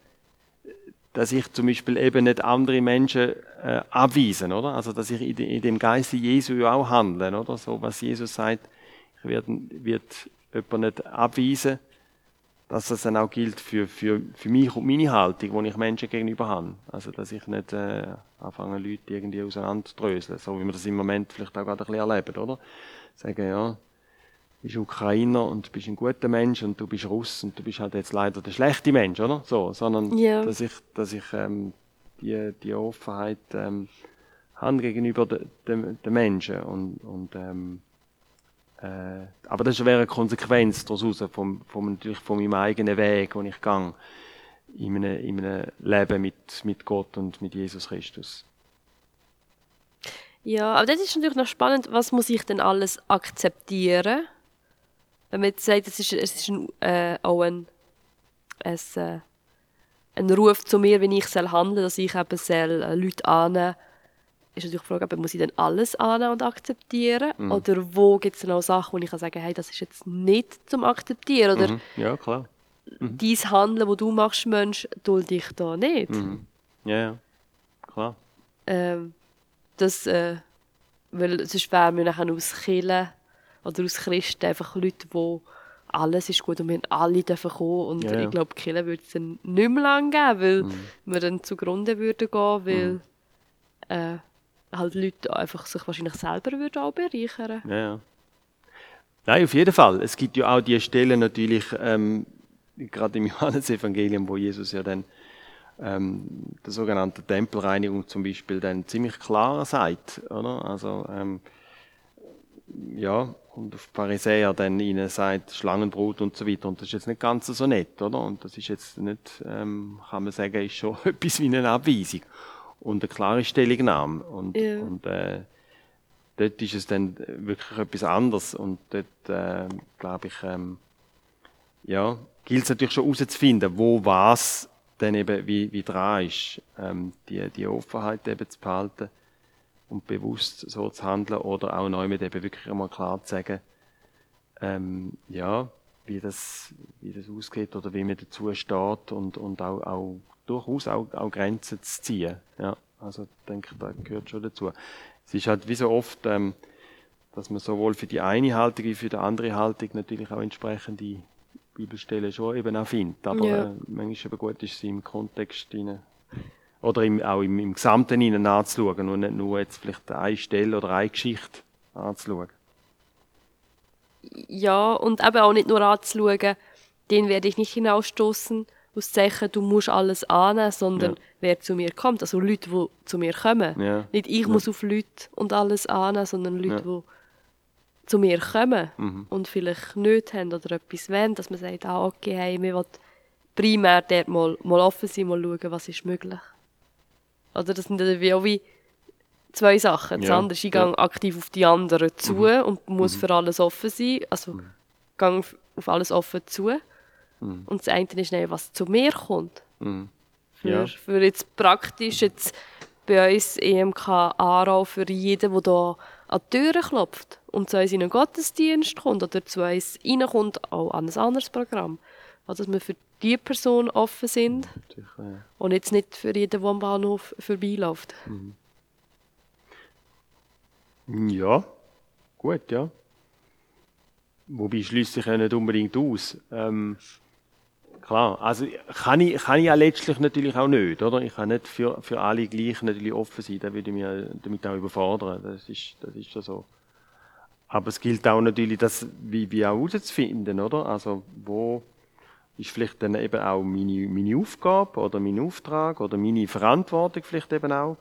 dass ich zum Beispiel eben nicht andere Menschen äh, abweisen, oder? Also, dass ich in, in dem Geiste Jesu ja auch handle, oder? So, was Jesus sagt, ich werde, wird jemanden nicht abweisen, dass das dann auch gilt für, für, für mich und meine Haltung, die ich Menschen gegenüber habe. Also, dass ich nicht äh, anfange, Leute irgendwie auseinanderzudröseln, so wie wir das im Moment vielleicht auch gerade ein bisschen erleben, oder? Sagen, ja, du bist Ukrainer und du bist ein guter Mensch und du bist Russ und du bist halt jetzt leider der schlechte Mensch, oder? So, sondern, Ja. dass ich, dass ich ähm, die, die Offenheit ähm, habe gegenüber den de, de Menschen und, und ähm, äh, aber das wäre eine Konsequenz daraus, vom, vom, natürlich von meinem eigenen Weg, den ich gehe, in einem, in Leben mit, mit Gott und mit Jesus Christus. Ja, aber das ist natürlich noch spannend, was muss ich denn alles akzeptieren? Wenn man jetzt sagt, es ist, es ist ein, äh, auch ein, ein, äh, ein Ruf zu mir, wie ich soll handeln dass ich eben soll, äh, Leute annehmen ist natürlich die Frage, eben, muss ich denn alles annehmen und akzeptieren? Oder wo gibt es dann auch Sachen, wo ich kann sagen hey, das ist jetzt nicht zum Akzeptieren? Oder Mhm. Ja, klar. dein Handeln, das du machst, Mensch, dulde ich da nicht. Mhm. Ja, ja. Klar. Ähm, das, äh, weil sonst wären wir nachher aus Kirchen oder aus Christen einfach Leute, die alles ist gut und wir alle dürfen kommen. Und Ja, ja. ich glaube, Kirche würde es dann nicht mehr lang geben, weil wir dann zugrunde würden gehen, weil äh, halt Leute einfach sich wahrscheinlich selber würden auch bereichern. Ja. Nein, auf jeden Fall. Es gibt ja auch die Stellen natürlich, ähm, gerade im Johannesevangelium, wo Jesus ja dann ähm, der sogenannten Tempelreinigung zum Beispiel dann ziemlich klar sagt, oder? Also, ähm, ja, und auf Pharisäer dann ihnen sagt, Schlangenbrot und so weiter. Und das ist jetzt nicht ganz so nett, oder? Und das ist jetzt nicht, ähm, kann man sagen, ist schon etwas wie eine Abweisung. Und eine klare Stellungnahme. Und, Ja. und äh, dort ist es dann wirklich etwas anderes. Und dort, äh, glaube ich, ähm, ja, gilt es natürlich schon herauszufinden, wo was dann eben wie, wie dran ist, ähm, die, die Offenheit eben zu behalten und bewusst so zu handeln oder auch neu mit eben wirklich einmal klar zu sagen, ähm, ja, wie das, wie das ausgeht oder wie man dazu steht und, und auch, auch durchaus auch, auch Grenzen zu ziehen. Ja, also ich denke, da gehört schon dazu. Es ist halt wie so oft, ähm, dass man sowohl für die eine Haltung wie für die andere Haltung natürlich auch entsprechende Bibelstellen schon eben auch findet. Aber Ja. äh, manchmal eben gut ist, sie im Kontext hinein oder im, auch im, im Gesamten hinein anzuschauen und nicht nur jetzt vielleicht eine Stelle oder eine Geschichte anzuschauen. Ja, und eben auch nicht nur anzuschauen, den werde ich nicht hinausstoßen, aus Zeichen, du musst alles annehmen, sondern Ja. wer zu mir kommt, also Leute, die zu mir kommen. Ja. Nicht ich muss auf Leute und alles annehmen, sondern Leute, die zu mir kommen Mhm. und vielleicht nicht haben oder etwas wollen, dass man sagt, ah, okay, hey, wir wollen primär dort mal, mal offen sein, mal schauen, was ist möglich. Oder das sind wie auch wie zwei Sachen. Das Ja, andere ist, ich gehe aktiv auf die anderen zu und muss für alles offen sein. Also gehe auf- auf alles offen zu. Und das eine ist, nein, was zu mir kommt. Mhm. Für, Ja. für jetzt praktisch jetzt bei uns EMK Aarau für jeden, der da an die Türen klopft und zu uns in einen Gottesdienst kommt oder zu uns reinkommt, auch an ein anderes Programm. Also, dass wir für die Person offen sind Sicher, ja. und jetzt nicht für jeden, der am Bahnhof vorbeiläuft. Ja, gut, ja. Wobei schließt sich ja nicht unbedingt aus. Ähm, klar, also kann ich, kann ich ja letztlich natürlich auch nicht, oder? Ich kann nicht für, für alle gleich natürlich offen sein, da würde ich mich damit auch überfordern. Das ist, das ist ja so. Aber es gilt auch natürlich, das wie, wie auch herauszufinden, oder? Also, wo ist vielleicht dann eben auch meine, meine Aufgabe oder mein Auftrag oder meine Verantwortung vielleicht eben auch.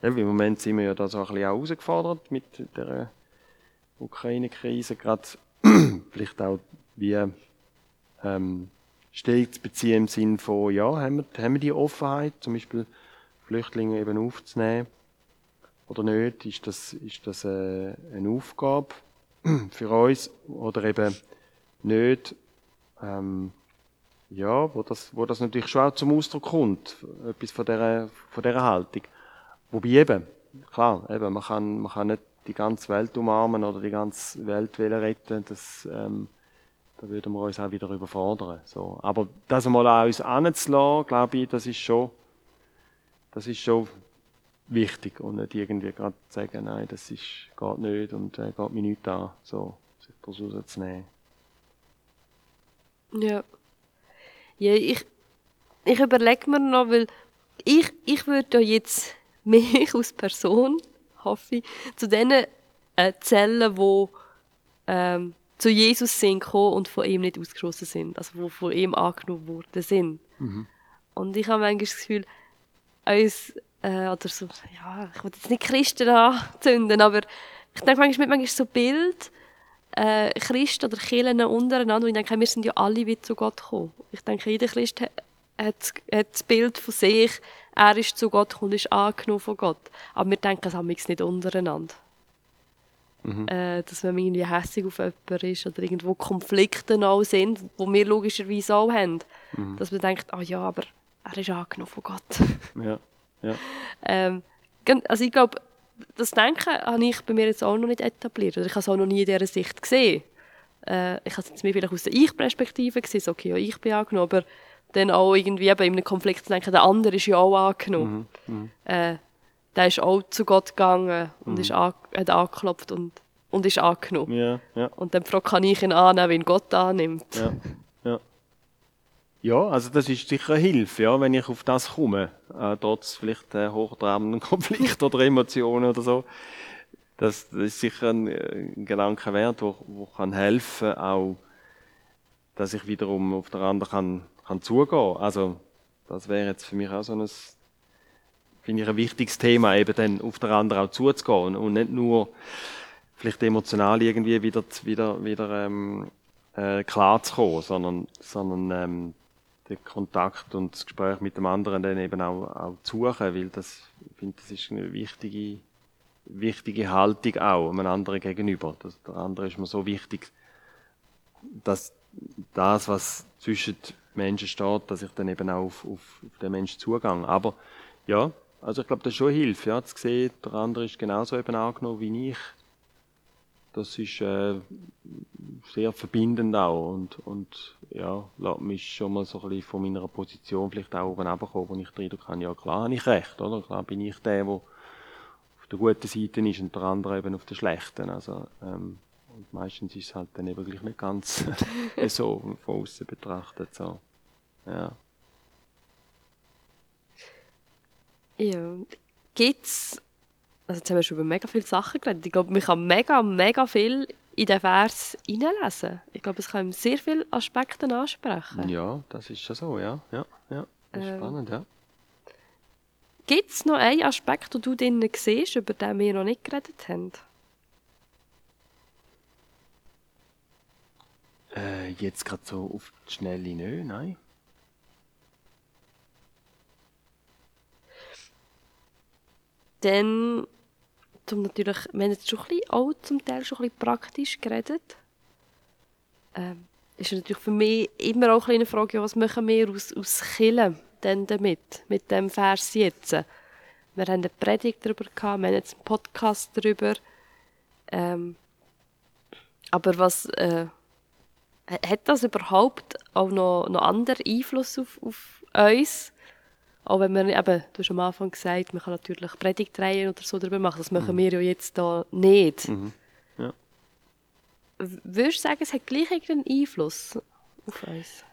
Ja, Im Moment sind wir ja da so ein bisschen auch herausgefordert mit der Ukraine-Krise, gerade vielleicht auch wie ähm, Stellung zu beziehen im Sinn von, ja, haben wir, haben wir die Offenheit, zum Beispiel Flüchtlinge eben aufzunehmen oder nicht? Ist das, ist das äh, eine Aufgabe für uns oder eben nicht? Ähm, ja, wo das, wo das natürlich schon auch zum Ausdruck kommt, etwas von dieser, von dieser Haltung. Wobei eben, klar, eben, man kann, man kann nicht die ganze Welt umarmen oder die ganze Welt retten, das, ähm, da würden wir uns auch wieder überfordern. So. Aber das einmal an uns anzulassen, glaube ich, das ist schon, das ist schon wichtig und nicht irgendwie gerade sagen, nein, das ist, geht nicht und äh, geht mir nicht an, so, sich das rauszunehmen. Ja. Ja, ich, ich überlege mir noch, weil ich, ich würde ja jetzt mich als Person, hoffe ich, zu denen äh, zählen, die ähm, zu Jesus sind gekommen und von ihm nicht ausgeschlossen sind. Also, die von ihm angenommen worden sind. Und ich habe manchmal das Gefühl, uns, äh, oder so, ja, ich will jetzt nicht Christen anzünden, aber ich denke manchmal mit manchmal so Bild, äh, Christen oder Kirchen untereinander, und ich denke, wir sind ja alle wieder zu Gott gekommen. Ich denke, jeder Christ hat, hat, hat das Bild von sich, er ist zu Gott gekommen, ist angenommen von Gott. Aber wir denken es haben nicht untereinander. Äh, dass man irgendwie hässlich auf jemanden ist oder irgendwo Konflikte auch sind, wo wir logischerweise auch haben. Dass man denkt, ah ja, aber er ist angenommen von Gott. Ja, ja. Ähm, also ich glaube, das Denken habe ich bei mir jetzt auch noch nicht etabliert. Oder ich habe es auch noch nie in dieser Sicht gesehen. Äh, ich habe es jetzt mir vielleicht aus der Ich-Perspektive gesehen, so, okay, ja, ich bin angenommen, aber dann auch irgendwie eben in einem Konflikt zu denken, der andere ist ja auch angenommen. Äh, der ist auch zu Gott gegangen und ist an, hat angeklopft und, und ist angenommen. Ja, ja. Und dann die Frage, kann ich ihn annehmen, wenn Gott annimmt? Ja, ja. Ja, also das ist sicher eine Hilfe, ja, wenn ich auf das komme, äh, trotz vielleicht äh, hochtrabenden Konflikt oder Emotionen oder so. Das, das ist sicher ein, äh, ein Gedanke wert, wo, wo kann helfen, auch, dass ich wiederum auf der anderen kann, kann zugehen. Also das wäre jetzt für mich auch so ein, finde ich, ein wichtiges Thema, eben dann auf der anderen auch zuzugehen und nicht nur vielleicht emotional irgendwie wieder, wieder, wieder ähm, äh, klar zu kommen, sondern, sondern ähm, den Kontakt und das Gespräch mit dem anderen dann eben auch, auch zu suchen, weil das, ich finde, das ist eine wichtige, wichtige Haltung auch einem anderen gegenüber. Das, der andere ist mir so wichtig, dass das, was zwischen Menschen steht, dass ich dann eben auch auf, auf, auf den Menschen zugehe. Aber ja, also ich glaube, das ist schon Hilfe, ja, zu sehen, der andere ist genauso eben angenommen wie ich. Das ist äh, sehr verbindend auch und, und ja, lässt mich schon mal so ein bisschen von meiner Position vielleicht auch oben runterkommen, wo ich Eindruck habe, ja klar habe ich recht, oder? Klar bin ich der, der auf der guten Seite ist und der andere eben auf der schlechten. Also, ähm, und meistens ist es halt dann eben gleich nicht ganz so von außen betrachtet. So. Ja. Ja. Gibt es, also jetzt haben wir schon über mega viele Sachen geredet. Ich glaube, man kann mega, mega viel in den Vers hineinlesen. Ich glaube, es kann sehr viele Aspekte ansprechen. ja, das ist schon so, ja. Ja, ja. Das ist Ähm. spannend, ja. Gibt es noch einen Aspekt, den du drinnen siehst, über den wir noch nicht geredet haben? Äh, jetzt gerade so auf die Schnelle nicht, nein. Dann, zum natürlich, wir haben jetzt schon ein bisschen, auch zum Teil schon ein bisschen praktisch geredet. Ähm, ist natürlich für mich immer auch eine Frage, ja, was machen wir aus, aus Killen denn damit, mit dem Vers jetzt? Wir haben eine Predigt darüber gehabt, wir haben jetzt einen Podcast darüber. Ähm, aber was, äh, hat das überhaupt auch noch, noch anderen Einfluss auf, auf uns? Auch wenn man eben, du hast am Anfang gesagt, man kann natürlich Predigtreihen oder so darüber machen. Das machen mhm. wir ja jetzt da nicht. Mhm. Ja. Würdest du sagen, es hat gleich einen Einfluss auf uns?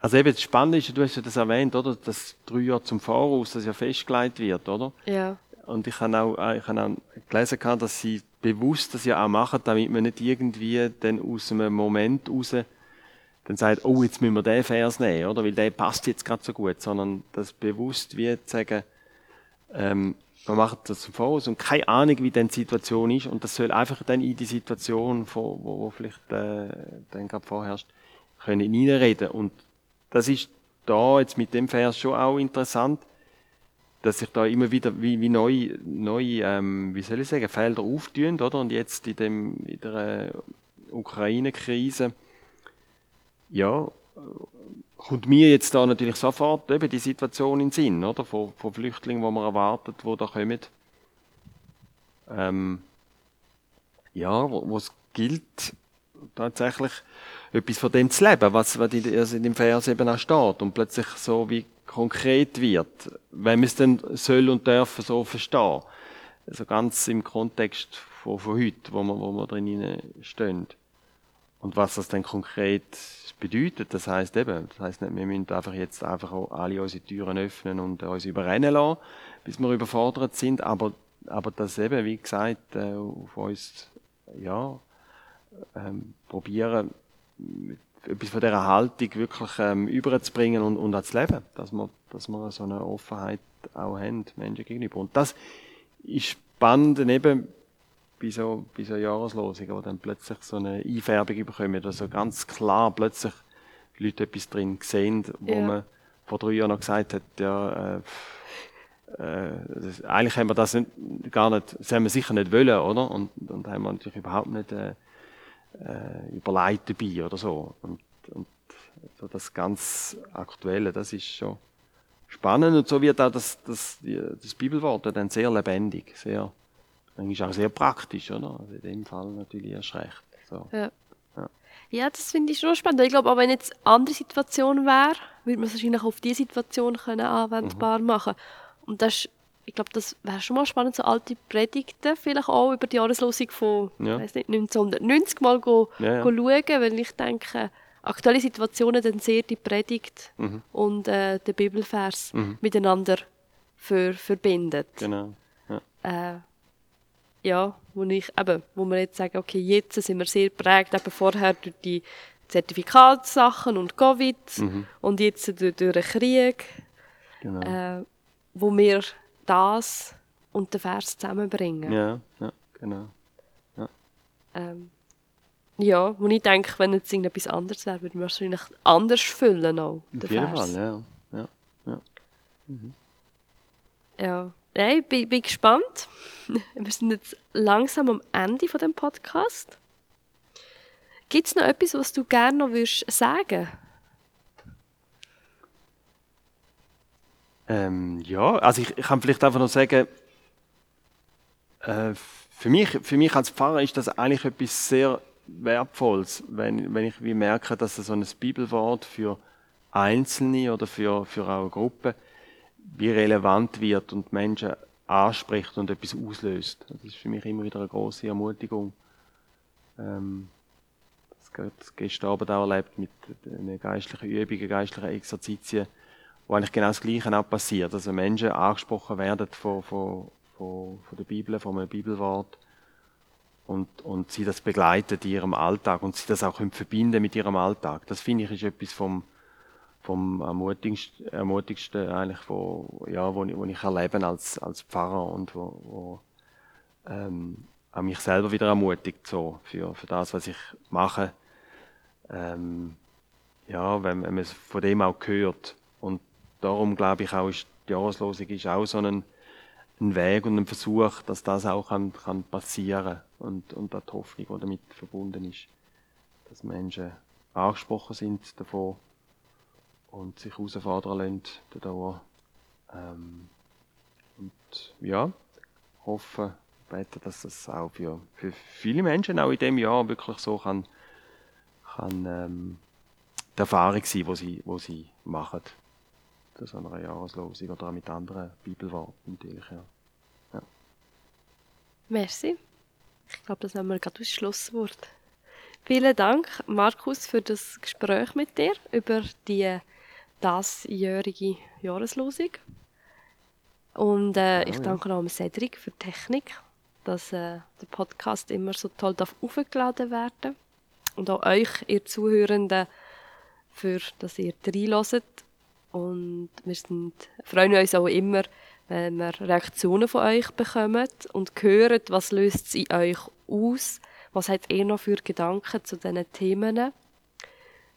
Also eben das Spannende ist, du hast ja das erwähnt, oder, dass drei Jahre zum Voraus das ja festgelegt wird, oder? Ja. Und ich habe auch, ich habe auch gelesen, dass sie bewusst das ja auch machen, damit man nicht irgendwie dann aus einem Moment raus dann sagt, oh, jetzt müssen wir den Vers nehmen, oder? Weil der passt jetzt gerade so gut, sondern das bewusst wie zu sagen, ähm, man macht das zum Voraus und keine Ahnung, wie dann die Situation ist und das soll einfach dann in die Situation, wo, wo vielleicht äh, dann gerade vorherrscht, können hineinreden. Und das ist da jetzt mit dem Vers schon auch interessant, dass sich da immer wieder wie, wie neue, neue ähm, wie soll ich sagen, Felder auftun, oder? Und jetzt in, dem, in der Ukraine-Krise, ja, kommt mir jetzt da natürlich sofort eben die Situation in den Sinn, oder? Von, von Flüchtlingen, die man erwartet, die da kommen. Ähm, ja, wo es gilt, tatsächlich etwas von dem zu leben, was, was in, in dem Vers eben auch steht und plötzlich so wie konkret wird, wenn man es dann soll und darf so verstehen. Also ganz im Kontext von, von heute, wo wir, wo wir drin stehen. Und was das dann konkret bedeutet, das heißt eben, das heißt nicht, wir müssen einfach jetzt einfach alle unsere Türen öffnen und uns überrennen lassen, bis wir überfordert sind, aber, aber das eben, wie gesagt, äh, auf uns, ja, ähm, probieren, etwas von dieser Haltung wirklich ähm, überzubringen und, und auch zu leben, dass wir, dass wir so eine Offenheit auch haben, Menschen gegenüber. Und das ist spannend eben bei so, bei so Jahreslosungen, wo dann plötzlich so eine Einfärbung bekommen, also ganz klar plötzlich die Leute etwas drin sehen, wo ja. man vor drei Jahren noch gesagt hat, ja, äh, äh, das, eigentlich haben wir das nicht, gar nicht, das haben wir sicher nicht wollen, oder? Und, und haben wir natürlich überhaupt nicht äh, äh, überlegt dabei oder so. Und, und so das ganz Aktuelle, das ist schon spannend und so wird auch das, das, das Bibelwort dann sehr lebendig, sehr Manchmal auch sehr praktisch, oder? Also in dem Fall natürlich erst recht. So. Ja. ja. Ja, das finde ich schon spannend. Ich glaube, auch wenn jetzt eine andere Situation wäre, würde man es wahrscheinlich auf diese Situation können anwendbar mhm. machen. Und das ich glaube, das wäre schon mal spannend, so alte Predigten vielleicht auch über die Jahreslosung von ja. nicht, 1990 mal go, ja, ja. go schauen, weil ich denke, aktuelle Situationen dann sehr die Predigt mhm. und äh, den Bibelvers mhm. miteinander für, verbindet. Genau. Ja. Äh, ja, wo, ich, eben, wo wir jetzt sagen, okay, jetzt sind wir sehr prägt, eben vorher durch die Zertifikatssachen und Covid mhm. und jetzt durch, durch den Krieg, genau. äh, wo wir das und den Vers zusammenbringen. Ja, ja, genau. Ja, ähm, ja wo ich denke, wenn jetzt irgendetwas anderes wäre, würde man wahrscheinlich anders füllen auch, Auf jeden Vers. Fall, ja. Ja, ja. Mhm. ja. Ich bin, bin, gespannt. Wir sind jetzt langsam am Ende von dem Podcast. Gibt es noch etwas, was du gerne noch würdest sagen ähm, Ja, also ich, ich kann vielleicht einfach noch sagen, äh, für, mich, für mich als Pfarrer ist das eigentlich etwas sehr Wertvolles, wenn, wenn ich wie merke, dass so ein Bibelwort für Einzelne oder für, für auch eine Gruppe wie relevant wird und Menschen anspricht und etwas auslöst. Das ist für mich immer wieder eine große Ermutigung. Ähm, das gestern Abend auch erlebt mit einer geistlichen Übung, geistlichen Exerzitien, wo eigentlich genau das Gleiche auch passiert. Also Menschen angesprochen werden von, von, von, von der Bibel, von einem Bibelwort und, und sie das begleiten in ihrem Alltag und sie das auch verbinden mit ihrem Alltag. Das finde ich ist etwas vom, vom ermutigsten, ermutigsten eigentlich, wo, ja, wo, wo ich erlebe als, als Pfarrer und wo, wo ähm, auch mich selber wieder ermutigt so für, für das, was ich mache. Ähm, ja, wenn, wenn man von dem auch hört. Und darum glaube ich auch, ist die Jahreslosung ist auch so ein, ein Weg und ein Versuch, dass das auch kann, kann passieren und, und die Hoffnung, die damit verbunden ist, dass Menschen angesprochen sind davon und sich herausfordern lassen dadurch. Ähm, und ja, hoffe, bete, dass das auch für, für viele Menschen auch in dem Jahr wirklich so kann, kann ähm, die Erfahrung sein, wo sie, wo sie machen. Das an einer Jahreslosung oder auch mit anderen Bibelworten natürlich, ja. ja. Merci. Ich glaube, das haben wir gerade als Schlusswort. Vielen Dank, Markus, für das Gespräch mit dir über die dasjährige Jahreslosung. Und äh, ich danke auch Cedric für die Technik, dass äh, der Podcast immer so toll aufgeladen werden darf. Und auch euch, ihr Zuhörenden, für dass ihr reinhört. Und wir sind, freuen uns auch immer, wenn wir Reaktionen von euch bekommen und hören, was löst es in euch aus, was habt ihr noch für Gedanken zu diesen Themen.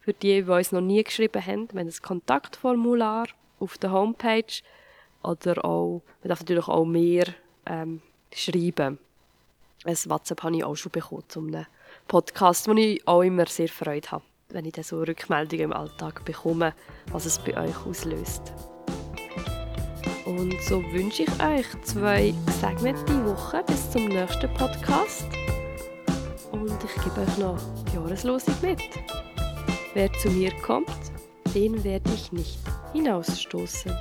Für die, die uns noch nie geschrieben haben, wir haben ein Kontaktformular auf der Homepage oder auch, man darf natürlich auch mehr ähm, schreiben. Ein WhatsApp habe ich auch schon bekommen zu einem Podcast, wo ich auch immer sehr Freude habe, wenn ich dann so Rückmeldungen im Alltag bekomme, was es bei euch auslöst. Und so wünsche ich euch zwei gesegnete Wochen bis zum nächsten Podcast. Und ich gebe euch noch die Jahreslosung mit. Wer zu mir kommt, den werde ich nicht hinausstoßen.